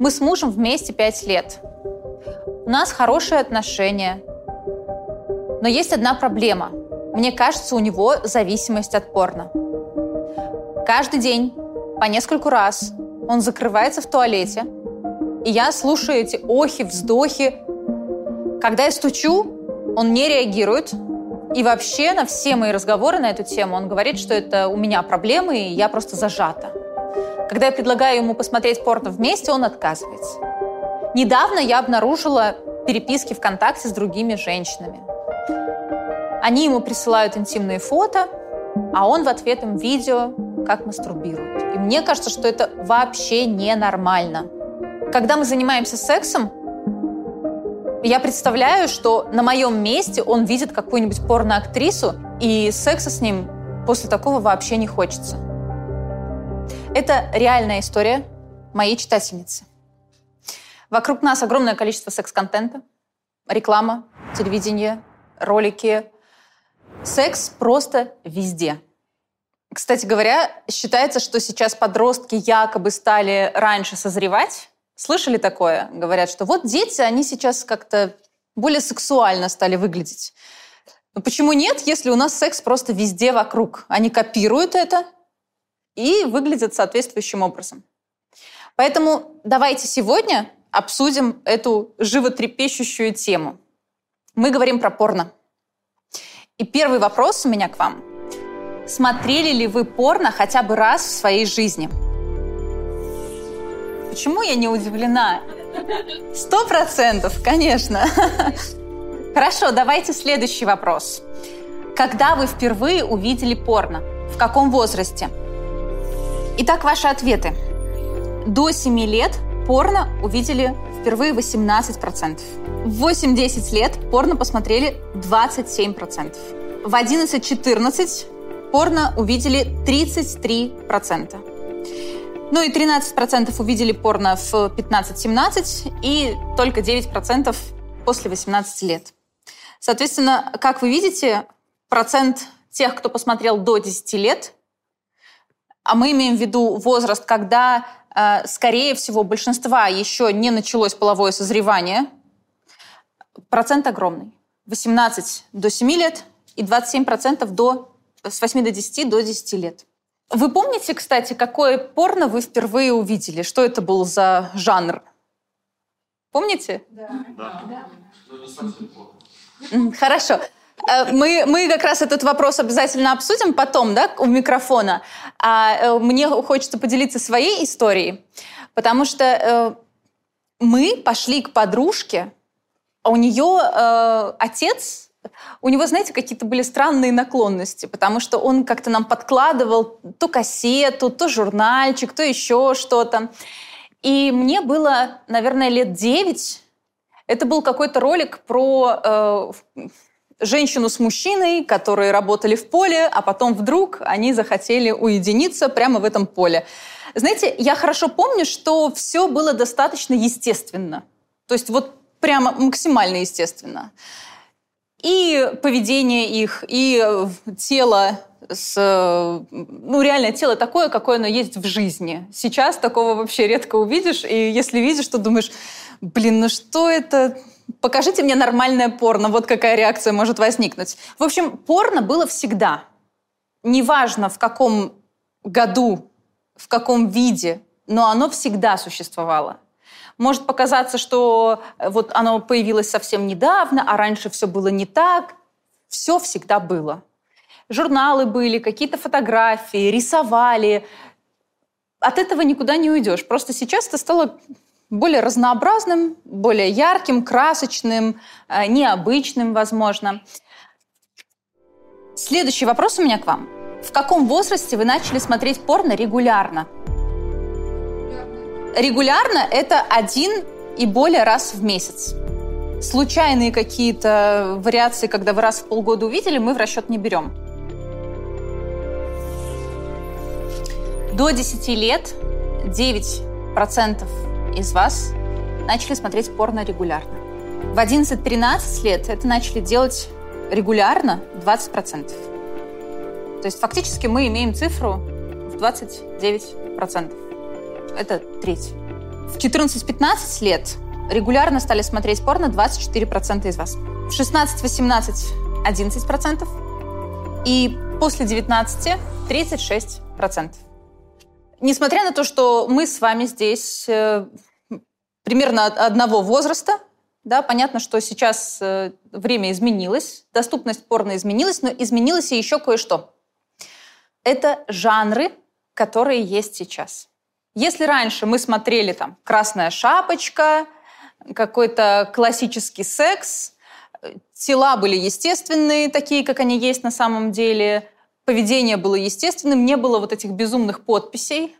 Мы с мужем вместе 5 лет. У нас хорошие отношения. Но есть одна проблема. Мне кажется, у него зависимость от порно. Каждый день, по нескольку раз, он закрывается в туалете, и я слушаю эти охи, вздохи. Когда я стучу, он не реагирует, и вообще на все мои разговоры на эту тему он говорит, что это у меня проблемы, и я просто зажата. Когда я предлагаю ему посмотреть порно вместе, он отказывается. Недавно я обнаружила переписки ВКонтакте с другими женщинами. Они ему присылают интимные фото, а он в ответ им видео, как мастурбирует. И мне кажется, что это вообще ненормально. Когда мы занимаемся сексом, я представляю, что на моем месте он видит какую-нибудь порноактрису, и секса с ним после такого вообще не хочется. Это реальная история моей читательницы. Вокруг нас огромное количество секс-контента, реклама, телевидение, ролики. Секс просто везде. Кстати говоря, считается, что сейчас подростки якобы стали раньше созревать, Слышали такое? Говорят, что вот дети, они сейчас как-то более сексуально стали выглядеть. Но почему нет, если у нас секс просто везде вокруг? Они копируют это и выглядят соответствующим образом. Поэтому давайте сегодня обсудим эту животрепещущую тему. Мы говорим про порно. И первый вопрос у меня к вам. Смотрели ли вы порно хотя бы раз в своей жизни? Почему я не удивлена? Сто процентов, конечно. Хорошо, давайте следующий вопрос. Когда вы впервые увидели порно? В каком возрасте? Итак, ваши ответы. До 7 лет порно увидели впервые 18%. В 8-10 лет порно посмотрели 27%. В 11-14 порно увидели 33%. Ну и 13% увидели порно в 15-17 и только 9% после 18 лет. Соответственно, как вы видите, процент тех, кто посмотрел до 10 лет, а мы имеем в виду возраст, когда, э, скорее всего, большинства еще не началось половое созревание, процент огромный. 18 до 7 лет и 27% до, с 8 до 10 до 10 лет. Вы помните, кстати, какое порно вы впервые увидели? Что это был за жанр? Помните? Да. да. да. Хорошо. Э, мы, мы как раз этот вопрос обязательно обсудим потом, да, у микрофона. А э, мне хочется поделиться своей историей, потому что э, мы пошли к подружке, а у нее э, отец у него, знаете, какие-то были странные наклонности, потому что он как-то нам подкладывал то кассету, то журнальчик, то еще что-то. И мне было, наверное, лет девять. Это был какой-то ролик про э, женщину с мужчиной, которые работали в поле, а потом вдруг они захотели уединиться прямо в этом поле. Знаете, я хорошо помню, что все было достаточно естественно. То есть вот прямо максимально естественно и поведение их, и э, тело с, э, ну, реально тело такое, какое оно есть в жизни. Сейчас такого вообще редко увидишь, и если видишь, то думаешь, блин, ну что это? Покажите мне нормальное порно, вот какая реакция может возникнуть. В общем, порно было всегда. Неважно, в каком году, в каком виде, но оно всегда существовало. Может показаться, что э, вот оно появилось совсем недавно, а раньше все было не так. Все всегда было. Журналы были, какие-то фотографии, рисовали. От этого никуда не уйдешь. Просто сейчас это стало более разнообразным, более ярким, красочным, э, необычным, возможно. Следующий вопрос у меня к вам. В каком возрасте вы начали смотреть порно регулярно? Регулярно это один и более раз в месяц. Случайные какие-то вариации, когда вы раз в полгода увидели, мы в расчет не берем. До 10 лет 9% из вас начали смотреть порно регулярно. В 11-13 лет это начали делать регулярно 20%. То есть фактически мы имеем цифру в 29%. Это треть. В 14-15 лет регулярно стали смотреть порно 24% из вас. В 16-18 – 11%. И после 19 – 36%. Несмотря на то, что мы с вами здесь э, примерно одного возраста, да, понятно, что сейчас э, время изменилось, доступность порно изменилась, но изменилось и еще кое-что. Это жанры, которые есть сейчас. Если раньше мы смотрели там «Красная шапочка», какой-то классический секс, тела были естественные, такие, как они есть на самом деле, поведение было естественным, не было вот этих безумных подписей,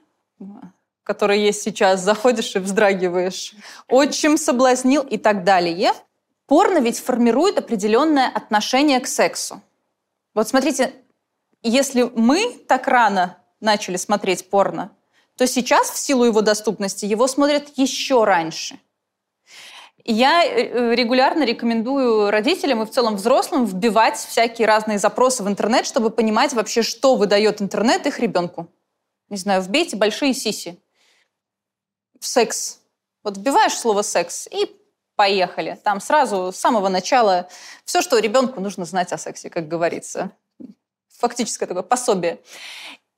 которые есть сейчас, заходишь и вздрагиваешь. Отчим соблазнил и так далее. Порно ведь формирует определенное отношение к сексу. Вот смотрите, если мы так рано начали смотреть порно, то сейчас, в силу его доступности, его смотрят еще раньше – я э, регулярно рекомендую родителям и в целом взрослым вбивать всякие разные запросы в интернет, чтобы понимать вообще, что выдает интернет их ребенку. Не знаю, вбейте большие сиси. Секс. Вот вбиваешь слово «секс» и поехали. Там сразу с самого начала все, что ребенку нужно знать о сексе, как говорится. Фактическое такое пособие.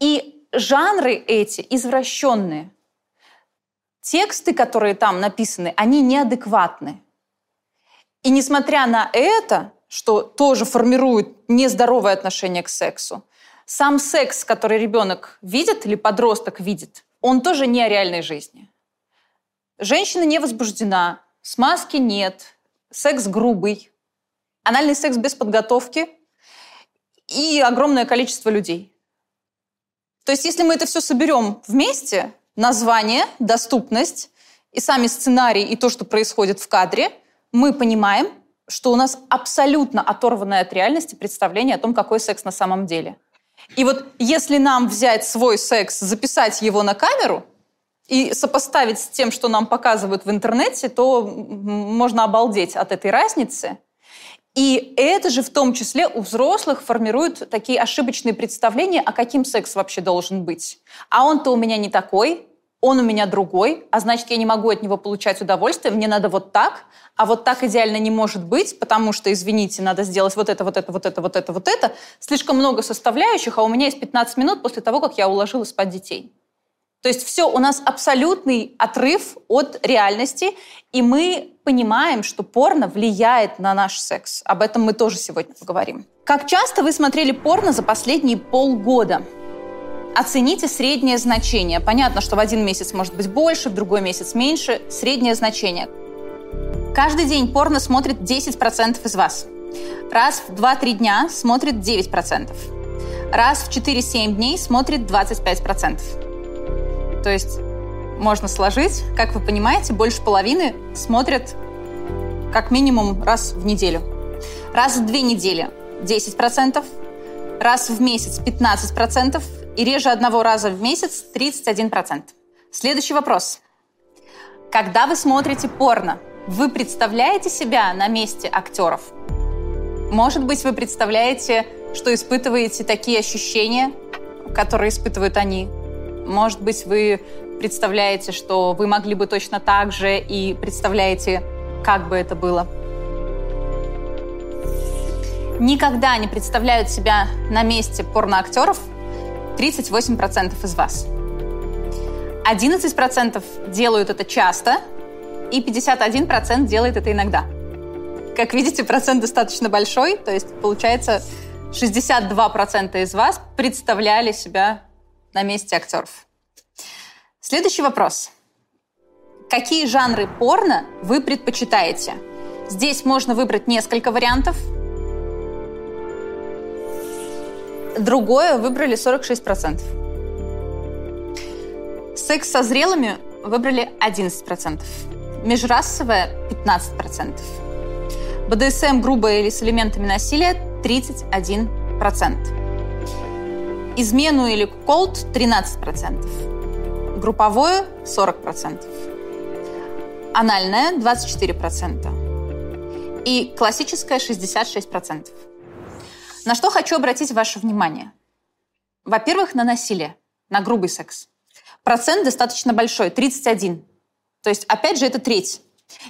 И жанры эти извращенные – тексты, которые там написаны, они неадекватны. И несмотря на это, что тоже формирует нездоровое отношение к сексу, сам секс, который ребенок видит или подросток видит, он тоже не о реальной жизни. Женщина не возбуждена, смазки нет, секс грубый, анальный секс без подготовки и огромное количество людей. То есть если мы это все соберем вместе, название, доступность и сами сценарии и то, что происходит в кадре, мы понимаем, что у нас абсолютно оторванное от реальности представление о том, какой секс на самом деле. И вот если нам взять свой секс, записать его на камеру и сопоставить с тем, что нам показывают в интернете, то можно обалдеть от этой разницы – и это же в том числе у взрослых формирует такие ошибочные представления, о каким секс вообще должен быть. А он-то у меня не такой, он у меня другой, а значит, я не могу от него получать удовольствие, мне надо вот так, а вот так идеально не может быть, потому что, извините, надо сделать вот это, вот это, вот это, вот это, вот это. Слишком много составляющих, а у меня есть 15 минут после того, как я уложила спать детей. То есть все, у нас абсолютный отрыв от реальности, и мы понимаем, что порно влияет на наш секс. Об этом мы тоже сегодня поговорим. Как часто вы смотрели порно за последние полгода? Оцените среднее значение. Понятно, что в один месяц может быть больше, в другой месяц меньше. Среднее значение. Каждый день порно смотрит 10% из вас. Раз в 2-3 дня смотрит 9%. Раз в 4-7 дней смотрит 25%. То есть можно сложить, как вы понимаете, больше половины смотрят как минимум раз в неделю. Раз в две недели 10%, раз в месяц 15% и реже одного раза в месяц 31%. Следующий вопрос. Когда вы смотрите порно, вы представляете себя на месте актеров? Может быть, вы представляете, что испытываете такие ощущения, которые испытывают они? Может быть, вы представляете, что вы могли бы точно так же и представляете, как бы это было. Никогда не представляют себя на месте порноактеров 38% из вас. 11% делают это часто, и 51% делает это иногда. Как видите, процент достаточно большой, то есть получается 62% из вас представляли себя на месте актеров. Следующий вопрос. Какие жанры порно вы предпочитаете? Здесь можно выбрать несколько вариантов. Другое выбрали 46%. Секс со зрелыми выбрали 11%. Межрасовое 15%. БДСМ грубое или с элементами насилия 31%. Измену или колд 13%. Групповое 40%. Анальное 24%. И классическое 66%. На что хочу обратить ваше внимание? Во-первых, на насилие, на грубый секс. Процент достаточно большой, 31. То есть, опять же, это треть.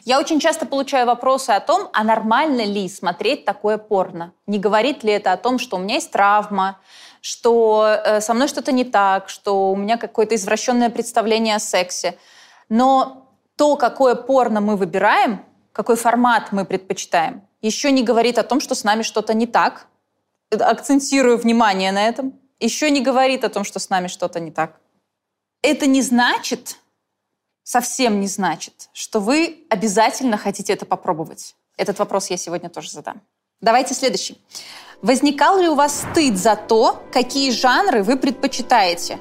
Я очень часто получаю вопросы о том, а нормально ли смотреть такое порно? Не говорит ли это о том, что у меня есть травма, что э, со мной что-то не так, что у меня какое-то извращенное представление о сексе. Но то, какое порно мы выбираем, какой формат мы предпочитаем, еще не говорит о том, что с нами что-то не так. Акцентирую внимание на этом. Еще не говорит о том, что с нами что-то не так. Это не значит, совсем не значит, что вы обязательно хотите это попробовать. Этот вопрос я сегодня тоже задам. Давайте следующий. Возникал ли у вас стыд за то, какие жанры вы предпочитаете?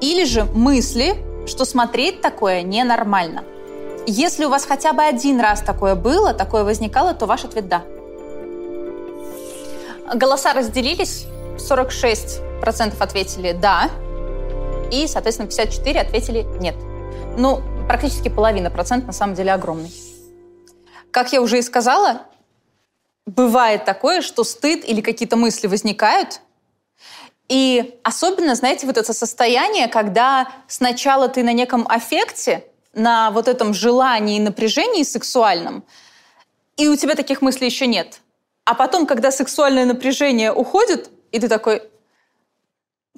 Или же мысли, что смотреть такое ненормально? Если у вас хотя бы один раз такое было, такое возникало, то ваш ответ «да». Голоса разделились. 46% ответили «да», и, соответственно, 54% ответили «нет». Ну, практически половина, процент на самом деле огромный. Как я уже и сказала, бывает такое, что стыд или какие-то мысли возникают, и особенно, знаете, вот это состояние, когда сначала ты на неком аффекте, на вот этом желании и напряжении сексуальном, и у тебя таких мыслей еще нет. А потом, когда сексуальное напряжение уходит, и ты такой,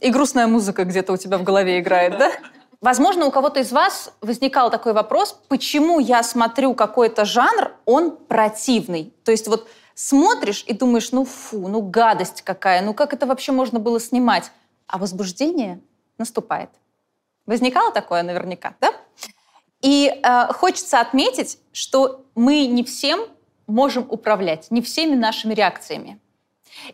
и грустная музыка где-то у тебя в голове играет, да? Возможно, у кого-то из вас возникал такой вопрос, почему я смотрю какой-то жанр, он противный. То есть вот смотришь и думаешь, ну фу, ну гадость какая, ну как это вообще можно было снимать? А возбуждение наступает. Возникало такое наверняка, да? И э, хочется отметить, что мы не всем можем управлять, не всеми нашими реакциями.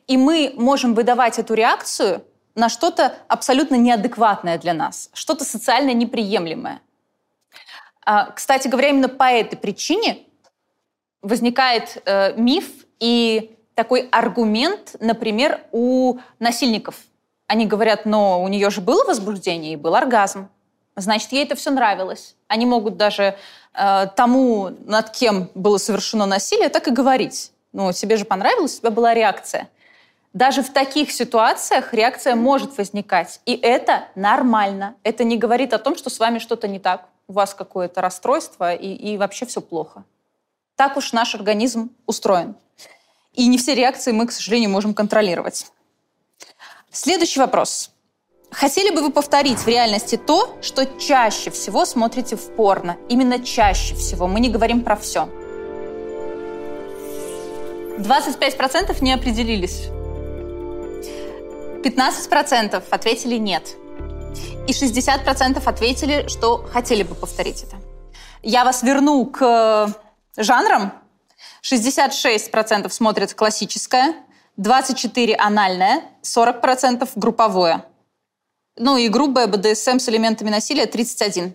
И мы можем выдавать эту реакцию на что-то абсолютно неадекватное для нас, что-то социально неприемлемое. А, кстати говоря, именно по этой причине возникает э, миф и такой аргумент, например, у насильников. Они говорят, но у нее же было возбуждение и был оргазм. Значит, ей это все нравилось. Они могут даже э, тому, над кем было совершено насилие, так и говорить. Ну, тебе же понравилось, у тебя была реакция. Даже в таких ситуациях реакция может возникать. И это нормально. Это не говорит о том, что с вами что-то не так, у вас какое-то расстройство и, и вообще все плохо. Так уж наш организм устроен. И не все реакции мы, к сожалению, можем контролировать. Следующий вопрос. Хотели бы вы повторить в реальности то, что чаще всего смотрите в порно? Именно чаще всего. Мы не говорим про все. 25% не определились. 15% ответили «нет». И 60% ответили, что хотели бы повторить это. Я вас верну к жанрам. 66% смотрят классическое, 24% анальное, 40% групповое. Ну и грубое БДСМ с элементами насилия 31.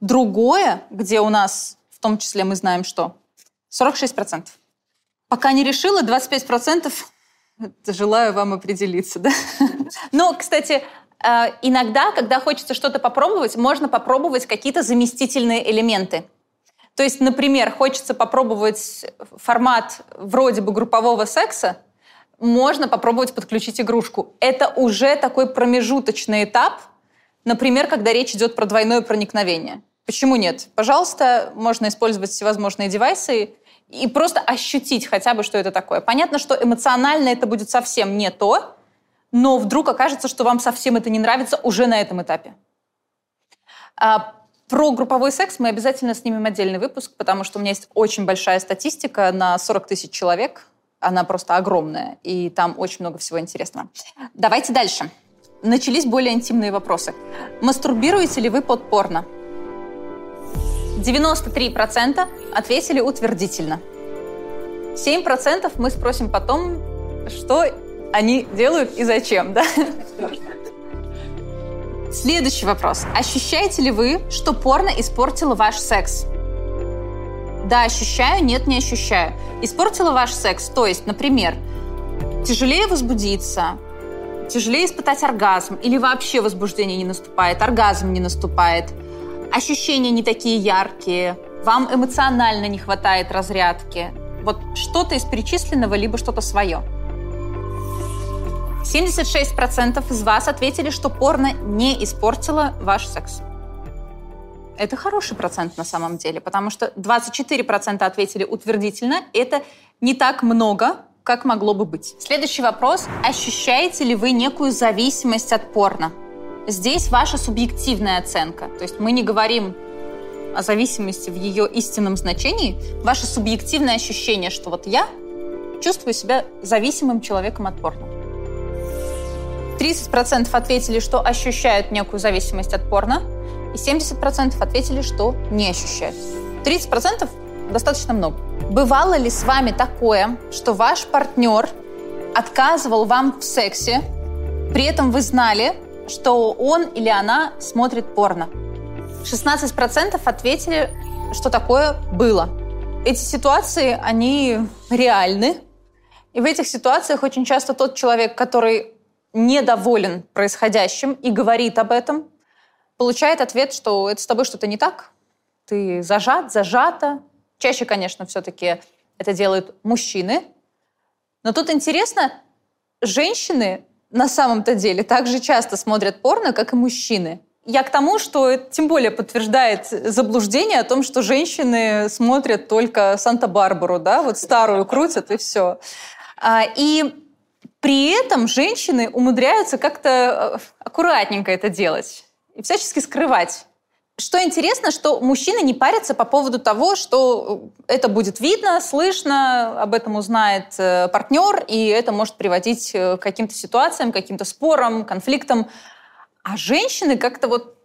Другое, где у нас, в том числе мы знаем что, 46%. Пока не решила, 25% Желаю вам определиться, да? Но, кстати, э, иногда, когда хочется что-то попробовать, можно попробовать какие-то заместительные элементы. То есть, например, хочется попробовать формат вроде бы группового секса, можно попробовать подключить игрушку. Это уже такой промежуточный этап, например, когда речь идет про двойное проникновение. Почему нет? Пожалуйста, можно использовать всевозможные девайсы и просто ощутить хотя бы, что это такое. Понятно, что эмоционально это будет совсем не то, но вдруг окажется, что вам совсем это не нравится уже на этом этапе. А про групповой секс мы обязательно снимем отдельный выпуск, потому что у меня есть очень большая статистика на 40 тысяч человек. Она просто огромная, и там очень много всего интересного. Давайте дальше. Начались более интимные вопросы. Мастурбируете ли вы под порно? 93% ответили утвердительно. 7% мы спросим потом, что они делают и зачем, да? Следующий вопрос. Ощущаете ли вы, что порно испортило ваш секс? Да, ощущаю, нет, не ощущаю. Испортило ваш секс, то есть, например, тяжелее возбудиться, тяжелее испытать оргазм, или вообще возбуждение не наступает, оргазм не наступает – ощущения не такие яркие, вам эмоционально не хватает разрядки. Вот что-то из перечисленного, либо что-то свое. 76% из вас ответили, что порно не испортило ваш секс. Это хороший процент на самом деле, потому что 24% ответили утвердительно. Это не так много, как могло бы быть. Следующий вопрос. Ощущаете ли вы некую зависимость от порно? Здесь ваша субъективная оценка. То есть мы не говорим о зависимости в ее истинном значении. Ваше субъективное ощущение, что вот я чувствую себя зависимым человеком от порно. 30% ответили, что ощущают некую зависимость от порно, и 70% ответили, что не ощущают. 30% достаточно много. Бывало ли с вами такое, что ваш партнер отказывал вам в сексе, при этом вы знали, что он или она смотрит порно? 16% ответили, что такое было. Эти ситуации, они реальны. И в этих ситуациях очень часто тот человек, который недоволен происходящим и говорит об этом, получает ответ, что это с тобой что-то не так, ты зажат, зажата. Чаще, конечно, все-таки это делают мужчины. Но тут интересно, женщины на самом-то деле также часто смотрят порно, как и мужчины. Я к тому, что это тем более подтверждает заблуждение о том, что женщины смотрят только Санта-Барбару, да, вот старую крутят и все. А, и при этом женщины умудряются как-то э, аккуратненько это делать и всячески скрывать. Что интересно, что мужчины не парятся по поводу того, что это будет видно, слышно, об этом узнает э, партнер, и это может приводить э, к каким-то ситуациям, каким-то спорам, конфликтам. А женщины как-то вот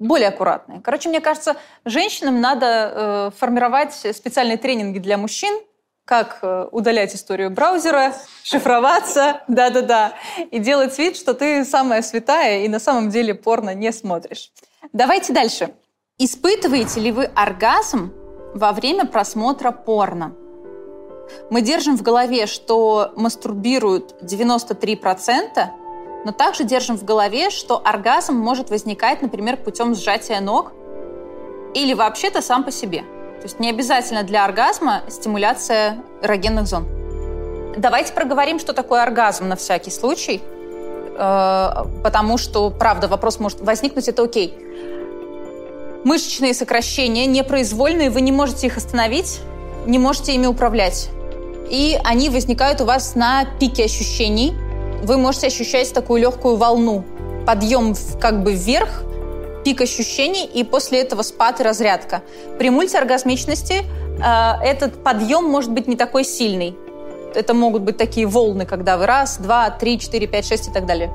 более аккуратные. Короче, мне кажется, женщинам надо э, формировать специальные тренинги для мужчин, как э, удалять историю браузера, шифроваться, да-да-да, и делать вид, что ты самая святая и на самом деле порно не смотришь. Давайте дальше. Испытываете ли вы оргазм во время просмотра порно? Мы держим в голове, что мастурбируют 93%, но также держим в голове, что оргазм может возникать, например, путем сжатия ног или вообще-то сам по себе – то есть не обязательно для оргазма стимуляция эрогенных зон. Давайте проговорим, что такое оргазм на всякий случай, э, потому что, правда, вопрос может возникнуть, это окей. Мышечные сокращения непроизвольные, вы не можете их остановить, не можете ими управлять. И они возникают у вас на пике ощущений. Вы можете ощущать такую легкую волну, подъем как бы вверх, пик ощущений, и после этого спад и разрядка. При мультиоргазмичности э, этот подъем может быть не такой сильный. Это могут быть такие волны, когда вы раз, два, три, четыре, пять, шесть и так далее.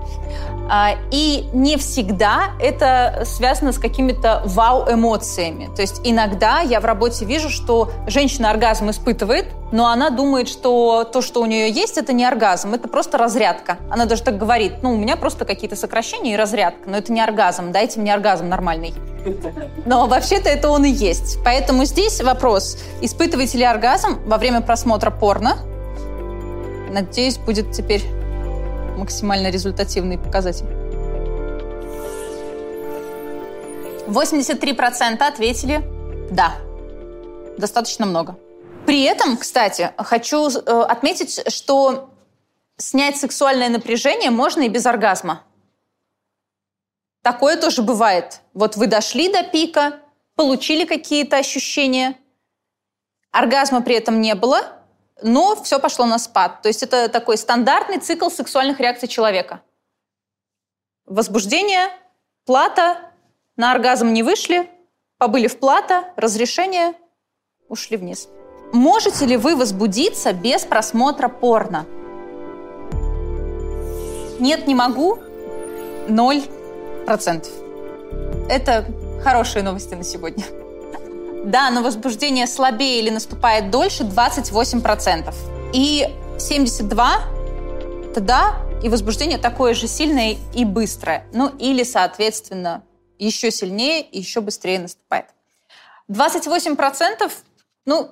А, и не всегда это связано с какими-то вау-эмоциями. То есть иногда я в работе вижу, что женщина оргазм испытывает, но она думает, что то, что у нее есть, это не оргазм, это просто разрядка. Она даже так говорит, ну, у меня просто какие-то сокращения и разрядка, но это не оргазм, дайте мне оргазм нормальный. Но вообще-то это он и есть. Поэтому здесь вопрос, испытываете ли оргазм во время просмотра порно? Надеюсь, будет теперь максимально результативный показатель. 83% ответили «да». Достаточно много. При этом, кстати, хочу э, отметить, что снять сексуальное напряжение можно и без оргазма. Такое тоже бывает. Вот вы дошли до пика, получили какие-то ощущения, оргазма при этом не было, но все пошло на спад. То есть это такой стандартный цикл сексуальных реакций человека. Возбуждение, плата, на оргазм не вышли, побыли в плата, разрешение, ушли вниз. Можете ли вы возбудиться без просмотра порно? Нет, не могу. Ноль процентов. Это хорошие новости на сегодня. Да, но возбуждение слабее или наступает дольше 28%. И 72 это да, и возбуждение такое же сильное и быстрое. Ну или, соответственно, еще сильнее и еще быстрее наступает. 28%, ну,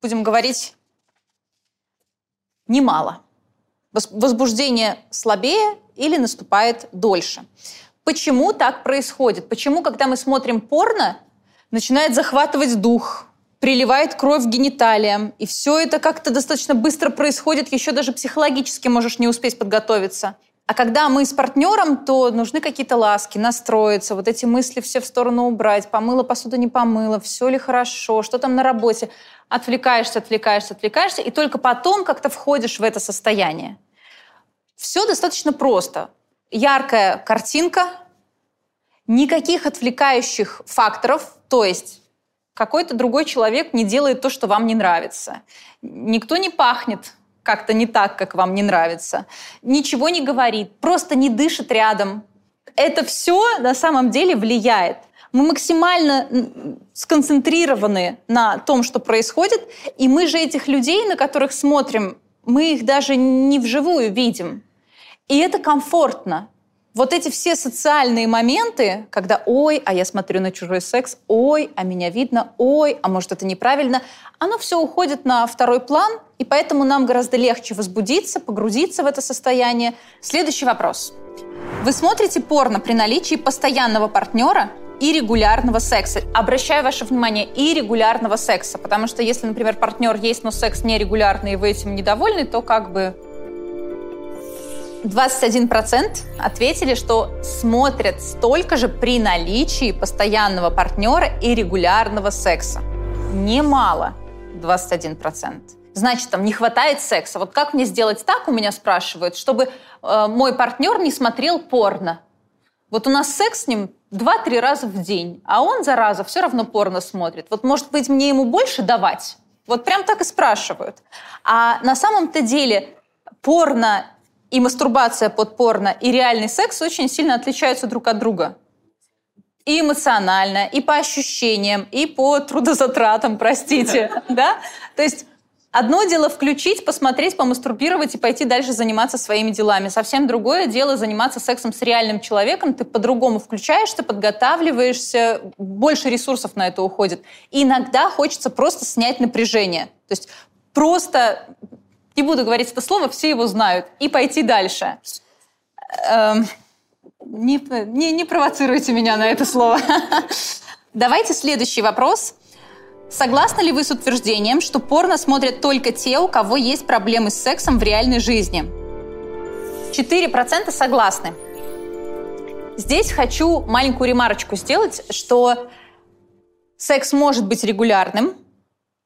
будем говорить, немало. Возбуждение слабее или наступает дольше. Почему так происходит? Почему, когда мы смотрим порно, начинает захватывать дух, приливает кровь к гениталиям. И все это как-то достаточно быстро происходит, еще даже психологически можешь не успеть подготовиться. А когда мы с партнером, то нужны какие-то ласки, настроиться, вот эти мысли все в сторону убрать, помыла посуду, не помыла, все ли хорошо, что там на работе. Отвлекаешься, отвлекаешься, отвлекаешься, и только потом как-то входишь в это состояние. Все достаточно просто. Яркая картинка, никаких отвлекающих факторов, то есть какой-то другой человек не делает то, что вам не нравится. Никто не пахнет как-то не так, как вам не нравится, ничего не говорит, просто не дышит рядом. Это все на самом деле влияет. Мы максимально сконцентрированы на том, что происходит, и мы же этих людей, на которых смотрим, мы их даже не вживую видим. И это комфортно вот эти все социальные моменты, когда «ой, а я смотрю на чужой секс», «ой, а меня видно», «ой, а может это неправильно», оно все уходит на второй план, и поэтому нам гораздо легче возбудиться, погрузиться в это состояние. Следующий вопрос. Вы смотрите порно при наличии постоянного партнера и регулярного секса. Обращаю ваше внимание, и регулярного секса, потому что если, например, партнер есть, но секс нерегулярный, и вы этим недовольны, то как бы 21% ответили, что смотрят столько же при наличии постоянного партнера и регулярного секса. Немало, 21%. Значит, там не хватает секса. Вот как мне сделать так, у меня спрашивают, чтобы э, мой партнер не смотрел порно. Вот у нас секс с ним 2-3 раза в день, а он, зараза, все равно порно смотрит. Вот, может быть, мне ему больше давать? Вот прям так и спрашивают. А на самом-то деле порно и мастурбация под порно, и реальный секс очень сильно отличаются друг от друга. И эмоционально, и по ощущениям, и по трудозатратам, простите. Да? То есть Одно дело включить, посмотреть, помастурбировать и пойти дальше заниматься своими делами. Совсем другое дело заниматься сексом с реальным человеком. Ты по-другому включаешься, подготавливаешься, больше ресурсов на это уходит. И иногда хочется просто снять напряжение. То есть просто не буду говорить это слово, все его знают, и пойти дальше. Эм, не, не, не провоцируйте меня на это слово. Давайте следующий вопрос. Согласны ли вы с утверждением, что порно смотрят только те, у кого есть проблемы с сексом в реальной жизни? 4% согласны. Здесь хочу маленькую ремарочку сделать, что секс может быть регулярным,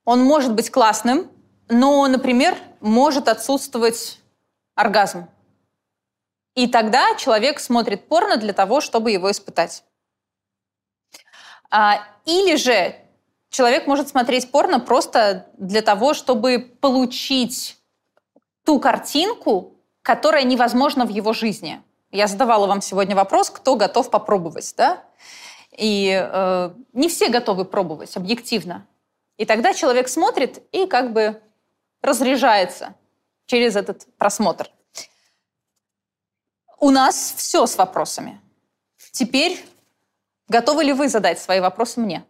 он может быть классным, но, например, может отсутствовать оргазм. И тогда человек смотрит порно для того, чтобы его испытать. А, или же человек может смотреть порно просто для того, чтобы получить ту картинку, которая невозможна в его жизни. Я задавала вам сегодня вопрос, кто готов попробовать, да? И э, не все готовы пробовать объективно. И тогда человек смотрит и как бы разряжается через этот просмотр. У нас все с вопросами. Теперь готовы ли вы задать свои вопросы мне?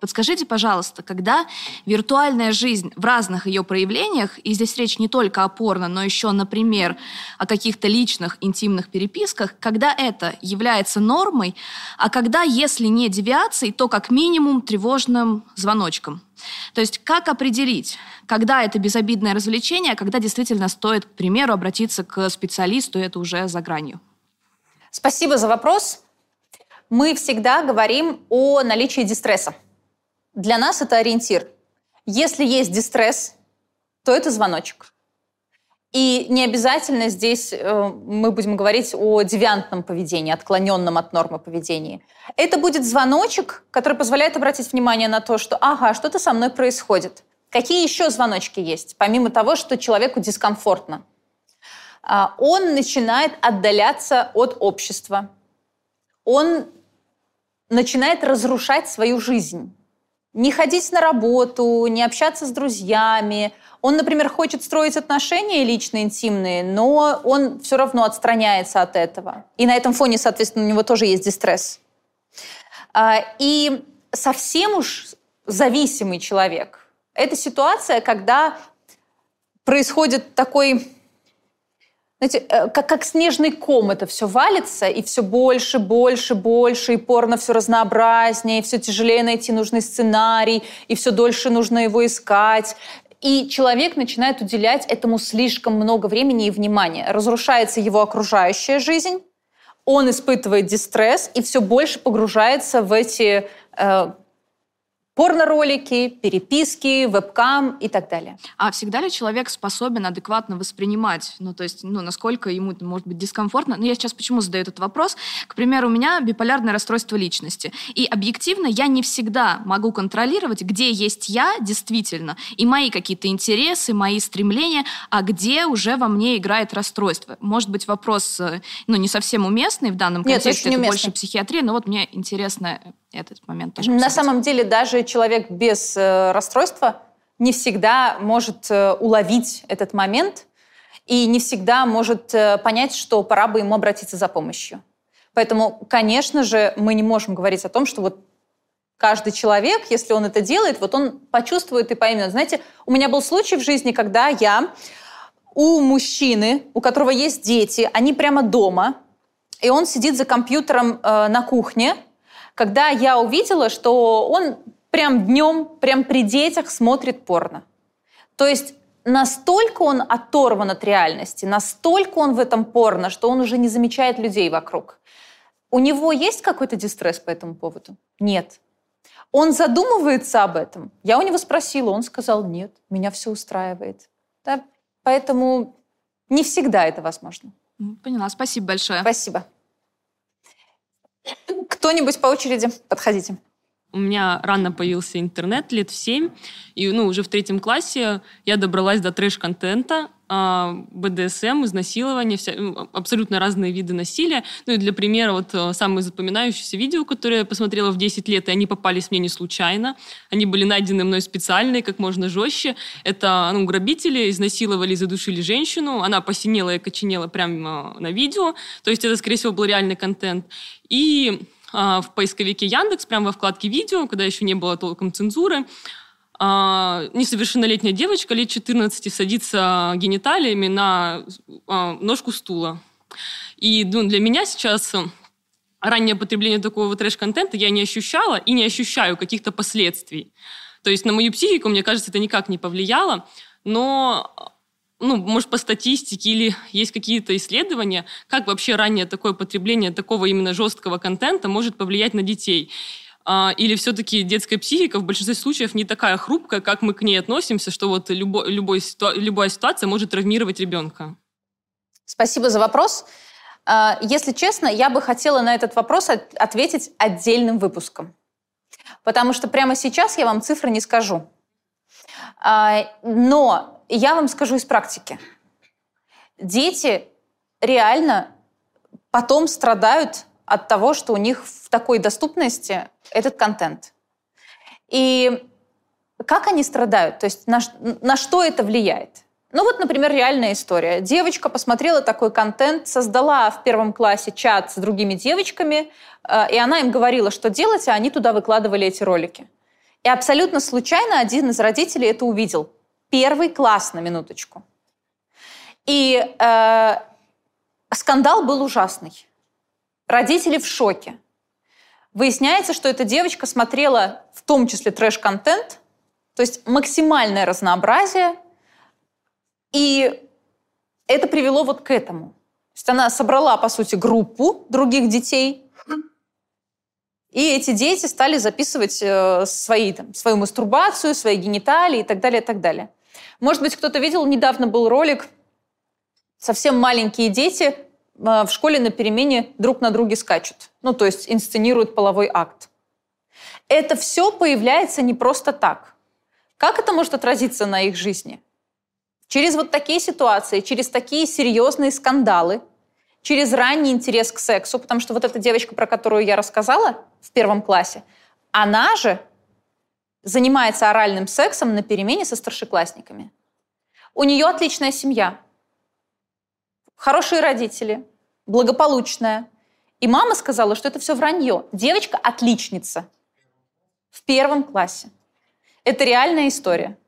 Подскажите, пожалуйста, когда виртуальная жизнь в разных ее проявлениях, и здесь речь не только о порно, но еще, например, о каких-то личных интимных переписках, когда это является нормой, а когда, если не девиацией, то как минимум тревожным звоночком? То есть как определить, когда это безобидное развлечение, а когда действительно стоит, к примеру, обратиться к специалисту, и это уже за гранью? Спасибо за вопрос. Мы всегда говорим о наличии дистресса. Для нас это ориентир. Если есть дистресс, то это звоночек. И не обязательно здесь э, мы будем говорить о девиантном поведении, отклоненном от нормы поведения. Это будет звоночек, который позволяет обратить внимание на то, что ага, что-то со мной происходит. Какие еще звоночки есть, помимо того, что человеку дискомфортно? А, он начинает отдаляться от общества. Он начинает разрушать свою жизнь не ходить на работу, не общаться с друзьями. Он, например, хочет строить отношения лично интимные, но он все равно отстраняется от этого. И на этом фоне, соответственно, у него тоже есть дистресс. А, и совсем уж зависимый человек – это ситуация, когда происходит такой знаете, э, как, как снежный ком это все валится, и все больше, больше, больше, и порно все разнообразнее, и все тяжелее найти нужный сценарий, и все дольше нужно его искать. И человек начинает уделять этому слишком много времени и внимания. Разрушается его окружающая жизнь, он испытывает дистресс и все больше погружается в эти э, порно-ролики, переписки, вебкам и так далее. А всегда ли человек способен адекватно воспринимать, ну, то есть, ну, насколько ему это может быть дискомфортно? Ну, я сейчас почему задаю этот вопрос? К примеру, у меня биполярное расстройство личности. И объективно я не всегда могу контролировать, где есть я действительно, и мои какие-то интересы, мои стремления, а где уже во мне играет расстройство. Может быть, вопрос, э, ну, не совсем уместный в данном контексте, Нет, это больше психиатрия, но вот мне интересно этот момент тоже. На самом деле даже человек без э, расстройства не всегда может э, уловить этот момент и не всегда может э, понять, что пора бы ему обратиться за помощью. Поэтому, конечно же, мы не можем говорить о том, что вот каждый человек, если он это делает, вот он почувствует и поймет. Знаете, у меня был случай в жизни, когда я у мужчины, у которого есть дети, они прямо дома, и он сидит за компьютером э, на кухне, когда я увидела, что он прям днем, прям при детях смотрит порно. То есть настолько он оторван от реальности, настолько он в этом порно, что он уже не замечает людей вокруг. У него есть какой-то дистресс по этому поводу? Нет. Он задумывается об этом. Я у него спросила, он сказал, нет, меня все устраивает. Да? Поэтому не всегда это возможно. Поняла, спасибо большое. Спасибо. Кто-нибудь по очереди? Подходите. У меня рано появился интернет, лет в семь, и ну, уже в третьем классе я добралась до трэш-контента, БДСМ, изнасилование, вся, ну, абсолютно разные виды насилия. Ну и для примера, вот э, самые запоминающиеся видео, которые я посмотрела в 10 лет, и они попались мне не случайно. Они были найдены мной специально и как можно жестче. Это ну, грабители изнасиловали и задушили женщину. Она посинела и коченела прямо на видео. То есть это, скорее всего, был реальный контент. И а, в поисковике Яндекс, прямо во вкладке видео, когда еще не было толком цензуры, а, несовершеннолетняя девочка лет 14 садится гениталиями на а, ножку стула. И ну, для меня сейчас раннее потребление такого трэш-контента я не ощущала и не ощущаю каких-то последствий. То есть на мою психику, мне кажется, это никак не повлияло. Но ну, может, по статистике или есть какие-то исследования, как вообще ранее такое потребление такого именно жесткого контента может повлиять на детей. А, или все-таки детская психика в большинстве случаев не такая хрупкая, как мы к ней относимся, что вот любо, любой, любая ситуация может травмировать ребенка? Спасибо за вопрос. А, если честно, я бы хотела на этот вопрос ответить отдельным выпуском. Потому что прямо сейчас я вам цифры не скажу. А, но я вам скажу из практики. Дети реально потом страдают от того, что у них в такой доступности этот контент. И как они страдают? То есть на, на что это влияет? Ну вот, например, реальная история. Девочка посмотрела такой контент, создала в первом классе чат с другими девочками, э, и она им говорила, что делать, а они туда выкладывали эти ролики. И абсолютно случайно один из родителей это увидел. Первый класс, на минуточку. И э, скандал был ужасный. Родители в шоке. Выясняется, что эта девочка смотрела в том числе трэш-контент, то есть максимальное разнообразие, и это привело вот к этому. То есть она собрала, по сути, группу других детей, и эти дети стали записывать э, свои, там, свою мастурбацию, свои гениталии и так далее, и так далее. Может быть, кто-то видел, недавно был ролик, совсем маленькие дети в школе на перемене друг на друге скачут. Ну, то есть инсценируют половой акт. Это все появляется не просто так. Как это может отразиться на их жизни? Через вот такие ситуации, через такие серьезные скандалы, через ранний интерес к сексу, потому что вот эта девочка, про которую я рассказала в первом классе, она же занимается оральным сексом на перемене со старшеклассниками. У нее отличная семья, хорошие родители, благополучная. И мама сказала, что это все вранье. Девочка отличница в первом классе. Это реальная история.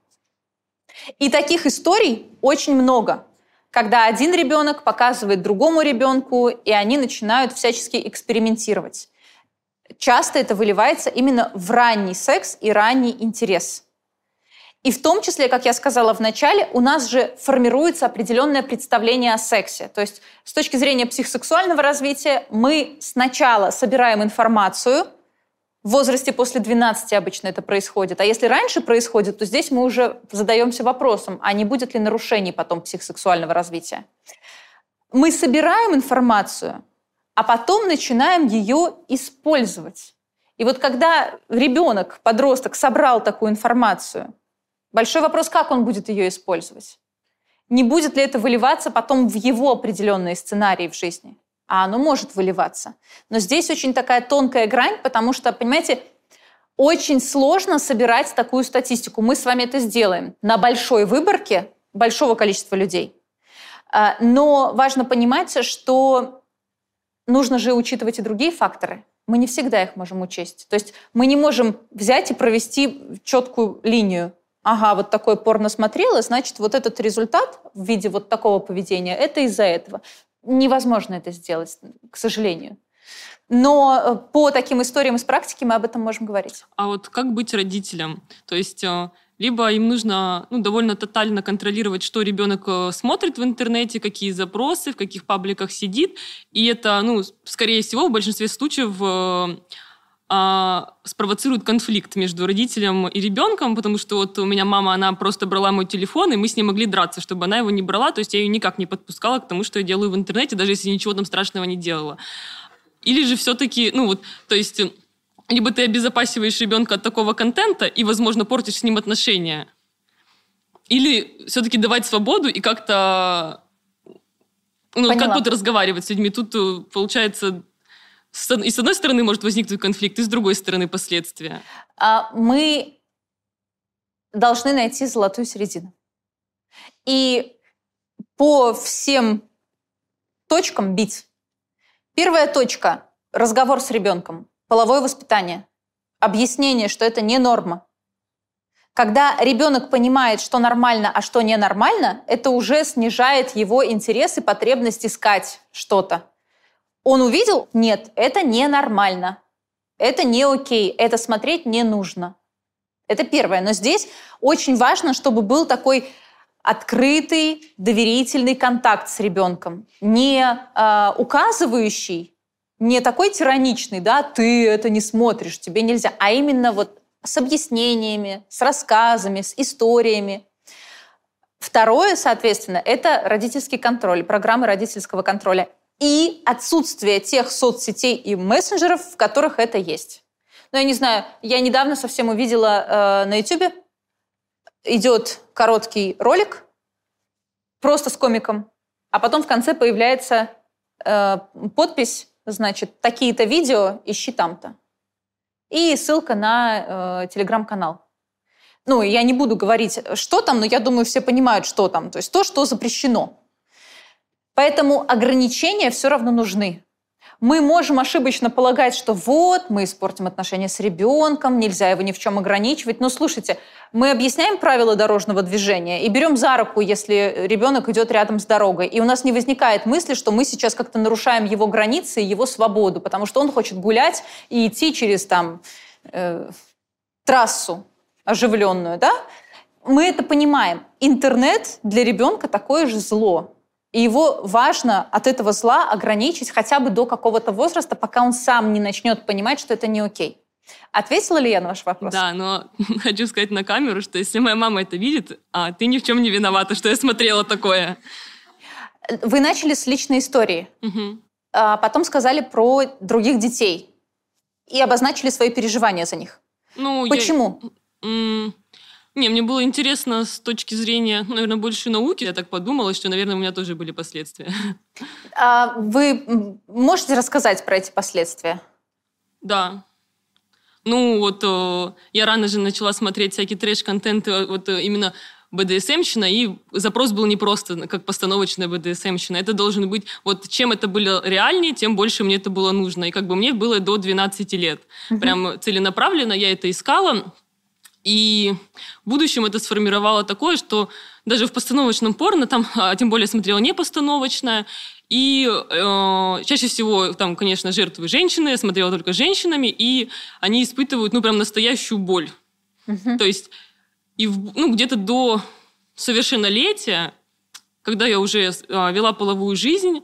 И таких историй очень много, когда один ребенок показывает другому ребенку, и они начинают всячески экспериментировать часто это выливается именно в ранний секс и ранний интерес. И в том числе, как я сказала в начале, у нас же формируется определенное представление о сексе. То есть с точки зрения психосексуального развития мы сначала собираем информацию, в возрасте после 12 обычно это происходит. А если раньше происходит, то здесь мы уже задаемся вопросом, а не будет ли нарушений потом психосексуального развития. Мы собираем информацию, а потом начинаем ее использовать. И вот когда ребенок, подросток собрал такую информацию, большой вопрос, как он будет ее использовать. Не будет ли это выливаться потом в его определенные сценарии в жизни? А оно может выливаться. Но здесь очень такая тонкая грань, потому что, понимаете, очень сложно собирать такую статистику. Мы с вами это сделаем на большой выборке большого количества людей. А, но важно понимать, что нужно же учитывать и другие факторы мы не всегда их можем учесть. То есть мы не можем взять и провести четкую линию. Ага, вот такое порно смотрела, значит, вот этот результат в виде вот такого поведения, это из-за этого. Невозможно это сделать, к сожалению. Но э, по таким историям из практики мы об этом можем говорить. А вот как быть родителем? То есть э, либо им нужно ну, довольно тотально контролировать, что ребенок э, смотрит в интернете, какие запросы, в каких пабликах сидит. И это, ну, скорее всего, в большинстве случаев а, спровоцирует конфликт между родителем и ребенком, потому что вот у меня мама, она просто брала мой телефон, и мы с ней могли драться, чтобы она его не брала, то есть я ее никак не подпускала к тому, что я делаю в интернете, даже если ничего там страшного не делала. Или же все-таки, ну вот, то есть либо ты обезопасиваешь ребенка от такого контента и, возможно, портишь с ним отношения, или все-таки давать свободу и как-то ну, как тут разговаривать с людьми? Тут, э, получается, и с одной стороны может возникнуть конфликт, и с другой стороны последствия. А, мы должны найти золотую середину. И по всем точкам бить. Первая точка – разговор с ребенком половое воспитание, объяснение, что это не норма. Когда ребенок понимает, что нормально, а что ненормально, это уже снижает его интерес и потребность искать что-то. Он увидел, нет, это ненормально, это не окей, это смотреть не нужно. Это первое. Но здесь очень важно, чтобы был такой открытый, доверительный контакт с ребенком, не э, указывающий не такой тираничный, да, ты это не смотришь, тебе нельзя, а именно вот с объяснениями, с рассказами, с историями. Второе, соответственно, это родительский контроль, программы родительского контроля и отсутствие тех соцсетей и мессенджеров, в которых это есть. Ну, я не знаю, я недавно совсем увидела э, на YouTube, идет короткий ролик, просто с комиком, а потом в конце появляется э, подпись значит, такие-то видео, ищи там-то. И ссылка на э, телеграм-канал. Ну, я не буду говорить, что там, но я думаю, все понимают, что там. То есть то, что запрещено. Поэтому ограничения все равно нужны мы можем ошибочно полагать, что вот, мы испортим отношения с ребенком, нельзя его ни в чем ограничивать. Но слушайте, мы объясняем правила дорожного движения и берем за руку, если ребенок идет рядом с дорогой. И у нас не возникает мысли, что мы сейчас как-то нарушаем его границы и его свободу, потому что он хочет гулять и идти через там э, трассу оживленную, да? Мы это понимаем. Интернет для ребенка такое же зло. И его важно от этого зла ограничить хотя бы до какого-то возраста, пока он сам не начнет понимать, что это не окей. Ответила ли я на ваш вопрос? Да, но хочу сказать на камеру, что если моя мама это видит, а ты ни в чем не виновата, что я смотрела такое. Вы начали с личной истории, угу. а потом сказали про других детей и обозначили свои переживания за них. Ну, Почему? Я... Не, мне было интересно с точки зрения, наверное, больше науки. Я так подумала, что, наверное, у меня тоже были последствия. А вы можете рассказать про эти последствия? Да. Ну, вот э, я рано же начала смотреть всякий трэш-контент, э, вот э, именно БДСМщина, и запрос был не просто как постановочная БДСМщина. Это должен быть, вот чем это было реальнее, тем больше мне это было нужно. И как бы мне было до 12 лет. Угу. Прям целенаправленно я это искала. И в будущем это сформировало такое, что даже в постановочном порно, там, а тем более смотрела не постановочное, и э, чаще всего там, конечно, жертвы женщины, я смотрела только женщинами, и они испытывают, ну, прям настоящую боль. Угу. То есть И ну, где-то до совершеннолетия, когда я уже а, вела половую жизнь,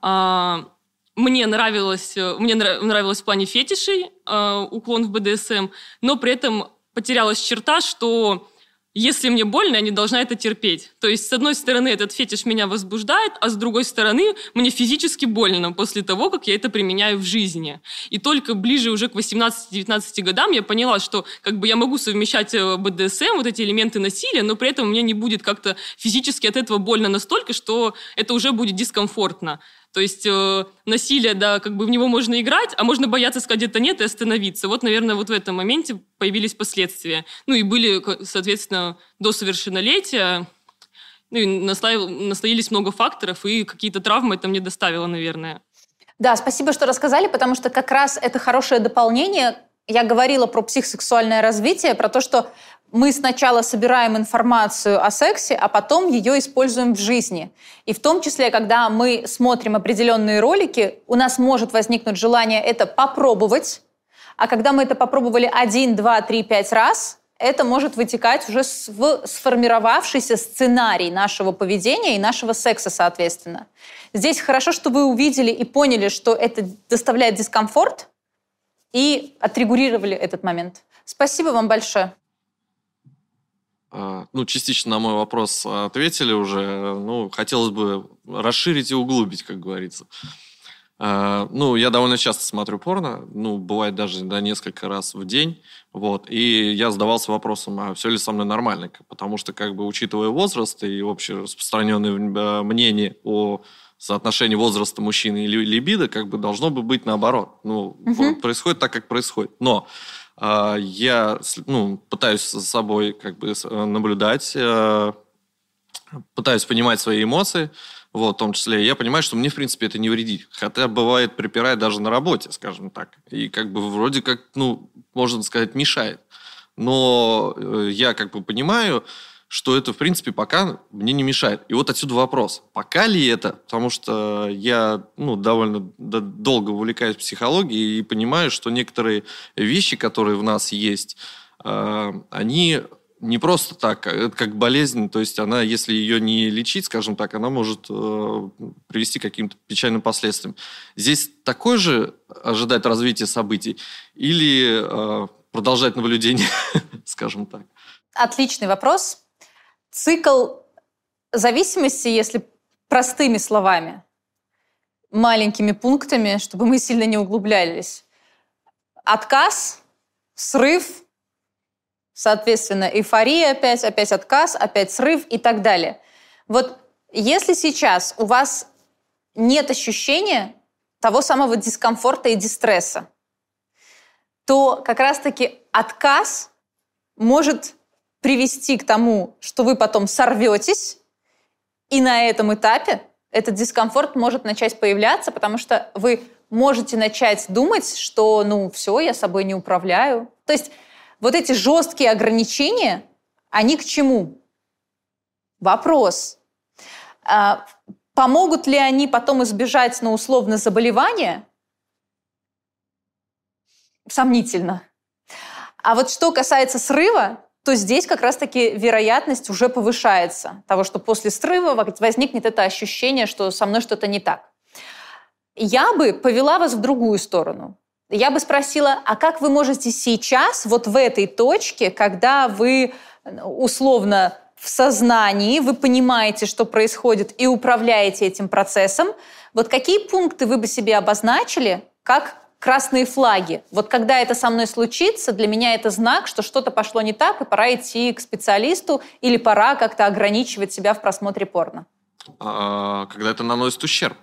а, мне нравилось, мне нравилось в плане фетишей а, уклон в БДСМ, но при этом потерялась черта, что если мне больно, я не должна это терпеть. То есть, с одной стороны, этот фетиш меня возбуждает, а с другой стороны, мне физически больно после того, как я это применяю в жизни. И только ближе уже к 18-19 годам я поняла, что как бы я могу совмещать э, БДСМ, вот эти элементы насилия, но при этом мне не будет как-то физически от этого больно настолько, что это уже будет дискомфортно. То есть э, насилие, да, как бы в него можно играть, а можно бояться сказать это нет и остановиться. Вот, наверное, вот в этом моменте появились последствия. Ну и были, соответственно, до совершеннолетия, ну и наслоил, много факторов, и какие-то травмы это мне доставило, наверное. Да, спасибо, что рассказали, потому что как раз это хорошее дополнение. Я говорила про психосексуальное развитие, про то, что мы сначала собираем информацию о сексе, а потом ее используем в жизни. И в том числе, когда мы смотрим определенные ролики, у нас может возникнуть желание это попробовать, а когда мы это попробовали один, два, три, пять раз, это может вытекать уже в сформировавшийся сценарий нашего поведения и нашего секса, соответственно. Здесь хорошо, что вы увидели и поняли, что это доставляет дискомфорт, и отрегулировали этот момент. Спасибо вам большое. А, ну, частично на мой вопрос ответили уже. Ну, хотелось бы расширить и углубить, как говорится. А, ну, я довольно часто смотрю порно, ну, бывает даже до несколько раз в день, вот, и я задавался вопросом, а все ли со мной нормально, потому что, как бы, учитывая возраст и общее распространенное мнение о соотношении возраста мужчины и либидо, как бы, должно бы быть наоборот. Ну, угу. происходит так, как происходит. Но а, я ну, пытаюсь за собой как бы э, наблюдать, э, пытаюсь понимать свои эмоции, вот, в том числе. Я понимаю, что мне, в принципе, это не вредит. Хотя бывает припирает даже на работе, скажем так. И как бы вроде как, ну, можно сказать, мешает. Но э, я как бы понимаю, что это, в принципе, пока мне не мешает. И вот отсюда вопрос. Пока ли это? Потому что я ну, довольно долго увлекаюсь психологией и понимаю, что некоторые вещи, которые в нас есть, э, они не просто так, а это как болезнь, то есть она, если ее не лечить, скажем так, она может э, привести к каким-то печальным последствиям. Здесь такое же ожидать развития событий или э, продолжать наблюдение, скажем так? Отличный вопрос. Цикл зависимости, если простыми словами, маленькими пунктами, чтобы мы сильно не углублялись. Отказ, срыв, соответственно, эйфория опять, опять отказ, опять срыв и так далее. Вот если сейчас у вас нет ощущения того самого дискомфорта и дистресса, то как раз-таки отказ может привести к тому, что вы потом сорветесь, и на этом этапе этот дискомфорт может начать появляться, потому что вы можете начать думать, что, ну, все, я собой не управляю. То есть вот эти жесткие ограничения, они к чему? Вопрос. А, помогут ли они потом избежать, ну, условно, заболевания? Сомнительно. А вот что касается срыва, то здесь как раз-таки вероятность уже повышается того, что после срыва возникнет это ощущение, что со мной что-то не так. Я бы повела вас в другую сторону. Я бы спросила, а как вы можете сейчас, вот в этой точке, когда вы условно в сознании, вы понимаете, что происходит, и управляете этим процессом, вот какие пункты вы бы себе обозначили, как красные флаги. Вот когда это со мной случится, для меня это знак, что что-то пошло не так, и пора идти к специалисту, или пора как-то ограничивать себя в просмотре порно. А, когда это наносит ущерб.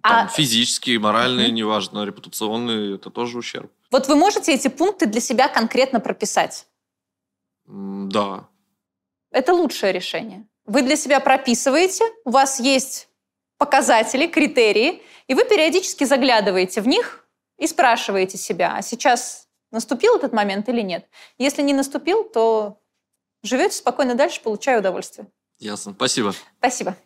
Там, а... Физический, моральный, угу. неважно, репутационный, это тоже ущерб. Вот вы можете эти пункты для себя конкретно прописать? Да. Это лучшее решение. Вы для себя прописываете, у вас есть показатели, критерии, и вы периодически заглядываете в них, и спрашиваете себя, а сейчас наступил этот момент или нет. Если не наступил, то живете спокойно дальше, получая удовольствие. Ясно. Спасибо. Спасибо.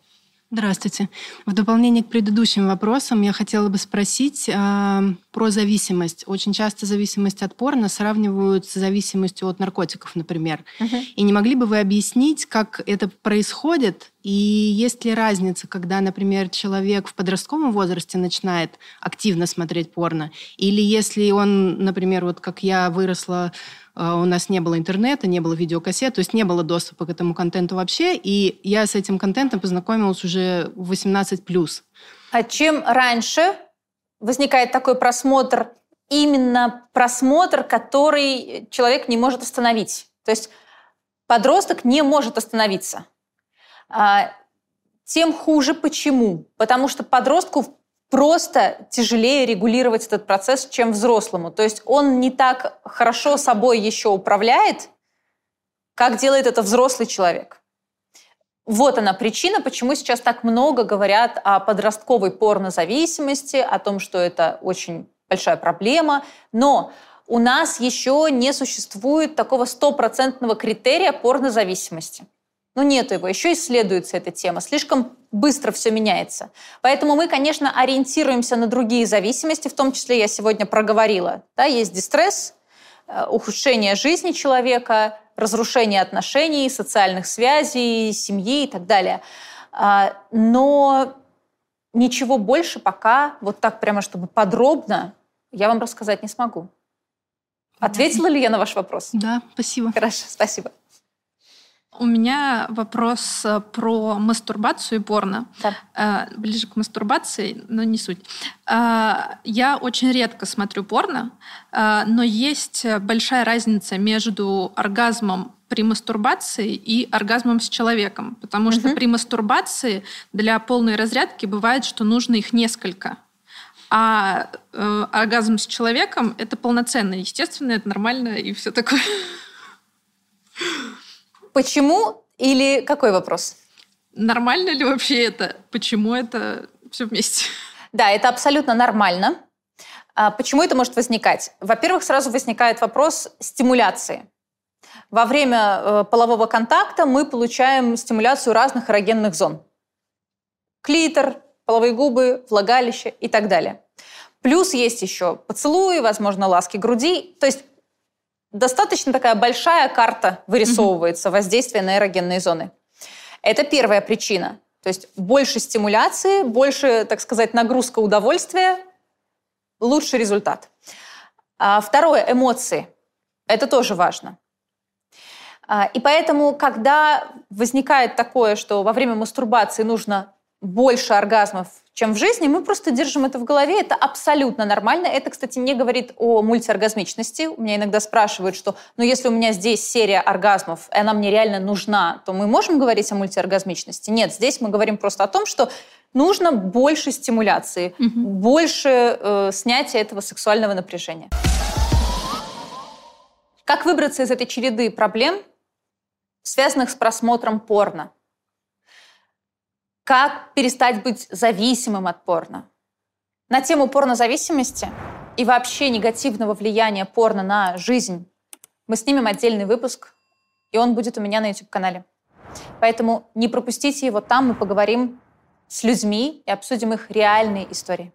Здравствуйте. В дополнение к предыдущим вопросам я хотела бы спросить э, про зависимость. Очень часто зависимость от порно сравнивают с зависимостью от наркотиков, например. Uh-huh. И не могли бы вы объяснить, как это происходит? И есть ли разница, когда, например, человек в подростковом возрасте начинает активно смотреть порно? Или если он, например, вот как я выросла у нас не было интернета, не было видеокассет, то есть не было доступа к этому контенту вообще, и я с этим контентом познакомилась уже в 18+. А чем раньше возникает такой просмотр, именно просмотр, который человек не может остановить? То есть подросток не может остановиться. А, тем хуже. Почему? Потому что подростку просто тяжелее регулировать этот процесс, чем взрослому. То есть он не так хорошо собой еще управляет, как делает это взрослый человек. Вот она причина, почему сейчас так много говорят о подростковой порнозависимости, о том, что это очень большая проблема. Но у нас еще не существует такого стопроцентного критерия порнозависимости. Но нет его, еще исследуется эта тема. Слишком быстро все меняется. Поэтому мы, конечно, ориентируемся на другие зависимости, в том числе я сегодня проговорила. Да, есть дистресс, э, ухудшение жизни человека, разрушение отношений, социальных связей, семьи и так далее. А, но ничего больше пока, вот так прямо, чтобы подробно, я вам рассказать не смогу. Ответила ли я на ваш вопрос? Да, спасибо. Хорошо, спасибо. У меня вопрос э, про мастурбацию и порно. Да. Э, ближе к мастурбации, но не суть. Э, я очень редко смотрю порно, но есть большая разница между оргазмом при мастурбации и оргазмом с человеком. Потому что угу. при мастурбации для полной разрядки бывает, что нужно их несколько. А э, оргазм с человеком это полноценно, естественно, это нормально и все такое. Почему или какой вопрос? Нормально ли вообще это? Почему это все вместе? Да, это абсолютно нормально. А почему это может возникать? Во-первых, сразу возникает вопрос стимуляции. Во время э, полового контакта мы получаем стимуляцию разных эрогенных зон. Клитор, половые губы, влагалище и так далее. Плюс есть еще поцелуи, возможно, ласки груди. То есть достаточно такая большая карта вырисовывается воздействия на эрогенные зоны. Это первая причина. То есть больше стимуляции, больше, так сказать, нагрузка удовольствия, лучший результат. А второе – эмоции. Это тоже важно. А, и поэтому, когда возникает такое, что во время мастурбации нужно больше оргазмов, чем в жизни, мы просто держим это в голове. Это абсолютно нормально. Это, кстати, не говорит о мультиоргазмичности. У меня иногда спрашивают, что ну если у меня здесь серия оргазмов, и она мне реально нужна, то мы можем говорить о мультиоргазмичности? Нет, здесь мы говорим просто о том, что нужно больше стимуляции, угу. больше э, снятия этого сексуального напряжения. Как выбраться из этой череды проблем, связанных с просмотром порно? Как перестать быть зависимым от порно? На тему порнозависимости и вообще негативного влияния порно на жизнь мы снимем отдельный выпуск, и он будет у меня на YouTube-канале. Поэтому не пропустите его, там мы поговорим с людьми и обсудим их реальные истории.